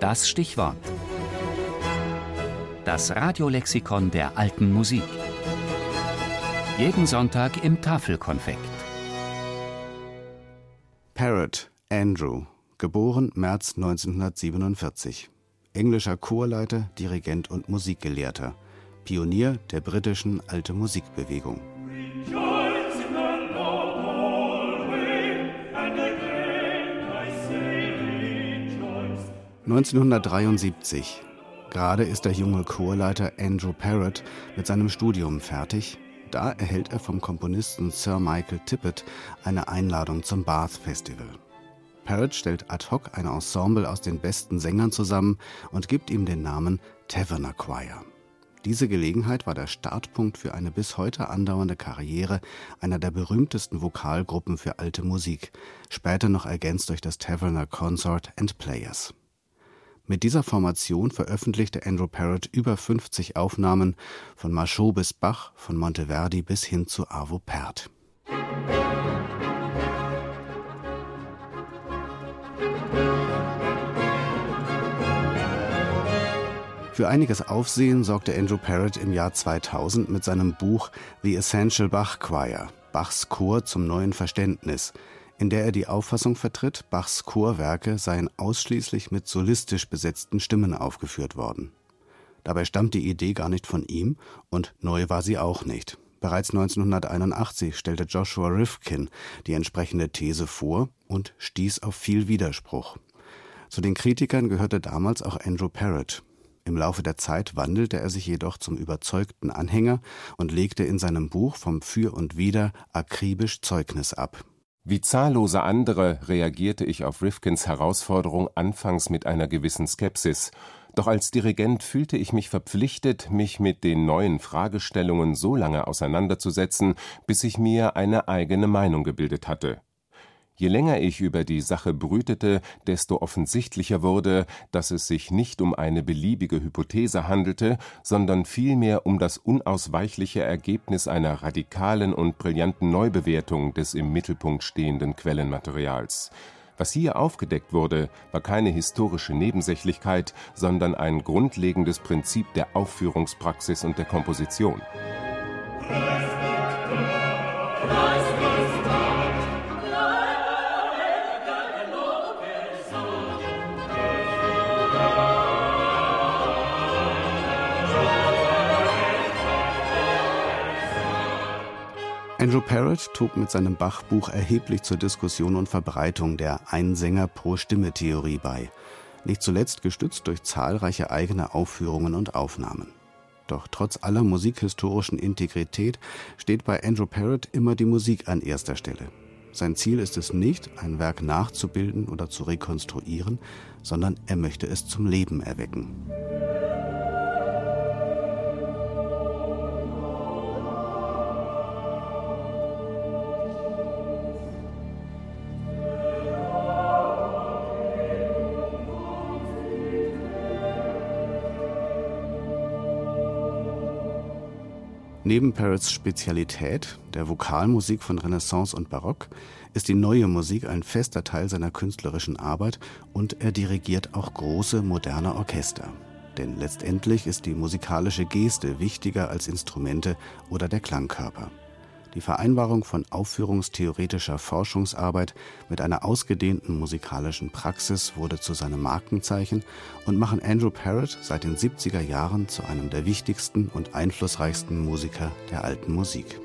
Das Stichwort. Das Radiolexikon der alten Musik. Jeden Sonntag im Tafelkonfekt. Parrot, Andrew, geboren März 1947. Englischer Chorleiter, Dirigent und Musikgelehrter. Pionier der britischen Alte Musikbewegung. 1973. Gerade ist der junge Chorleiter Andrew Parrott mit seinem Studium fertig. Da erhält er vom Komponisten Sir Michael Tippett eine Einladung zum Bath Festival. Parrott stellt ad hoc ein Ensemble aus den besten Sängern zusammen und gibt ihm den Namen Taverner Choir. Diese Gelegenheit war der Startpunkt für eine bis heute andauernde Karriere einer der berühmtesten Vokalgruppen für alte Musik, später noch ergänzt durch das Taverner Consort and Players. Mit dieser Formation veröffentlichte Andrew Parrott über 50 Aufnahmen, von Machot bis Bach, von Monteverdi bis hin zu Arvo Pärt. Für einiges Aufsehen sorgte Andrew Parrott im Jahr 2000 mit seinem Buch The Essential Bach Choir, Bachs Chor zum neuen Verständnis, in der er die Auffassung vertritt, Bachs Chorwerke seien ausschließlich mit solistisch besetzten Stimmen aufgeführt worden. Dabei stammt die Idee gar nicht von ihm und neu war sie auch nicht. Bereits 1981 stellte Joshua Rifkin die entsprechende These vor und stieß auf viel Widerspruch. Zu den Kritikern gehörte damals auch Andrew Parrott. Im Laufe der Zeit wandelte er sich jedoch zum überzeugten Anhänger und legte in seinem Buch vom Für und Wider akribisch Zeugnis ab. Wie zahllose andere reagierte ich auf Rifkins Herausforderung anfangs mit einer gewissen Skepsis, doch als Dirigent fühlte ich mich verpflichtet, mich mit den neuen Fragestellungen so lange auseinanderzusetzen, bis ich mir eine eigene Meinung gebildet hatte Je länger ich über die Sache brütete, desto offensichtlicher wurde, dass es sich nicht um eine beliebige Hypothese handelte, sondern vielmehr um das unausweichliche Ergebnis einer radikalen und brillanten Neubewertung des im Mittelpunkt stehenden Quellenmaterials. Was hier aufgedeckt wurde, war keine historische Nebensächlichkeit, sondern ein grundlegendes Prinzip der Aufführungspraxis und der Komposition. Andrew Parrott trug mit seinem Bach-Buch erheblich zur Diskussion und Verbreitung der Einsänger-pro-Stimme-Theorie bei, nicht zuletzt gestützt durch zahlreiche eigene Aufführungen und Aufnahmen. Doch trotz aller musikhistorischen Integrität steht bei Andrew Parrott immer die Musik an erster Stelle. Sein Ziel ist es nicht, ein Werk nachzubilden oder zu rekonstruieren, sondern er möchte es zum Leben erwecken. Neben Parrots Spezialität, der Vokalmusik von Renaissance und Barock, ist die neue Musik ein fester Teil seiner künstlerischen Arbeit und er dirigiert auch große moderne Orchester. Denn letztendlich ist die musikalische Geste wichtiger als Instrumente oder der Klangkörper. Die Vereinbarung von aufführungstheoretischer Forschungsarbeit mit einer ausgedehnten musikalischen Praxis wurde zu seinem Markenzeichen und machen Andrew Parrott seit den 70er Jahren zu einem der wichtigsten und einflussreichsten Musiker der alten Musik.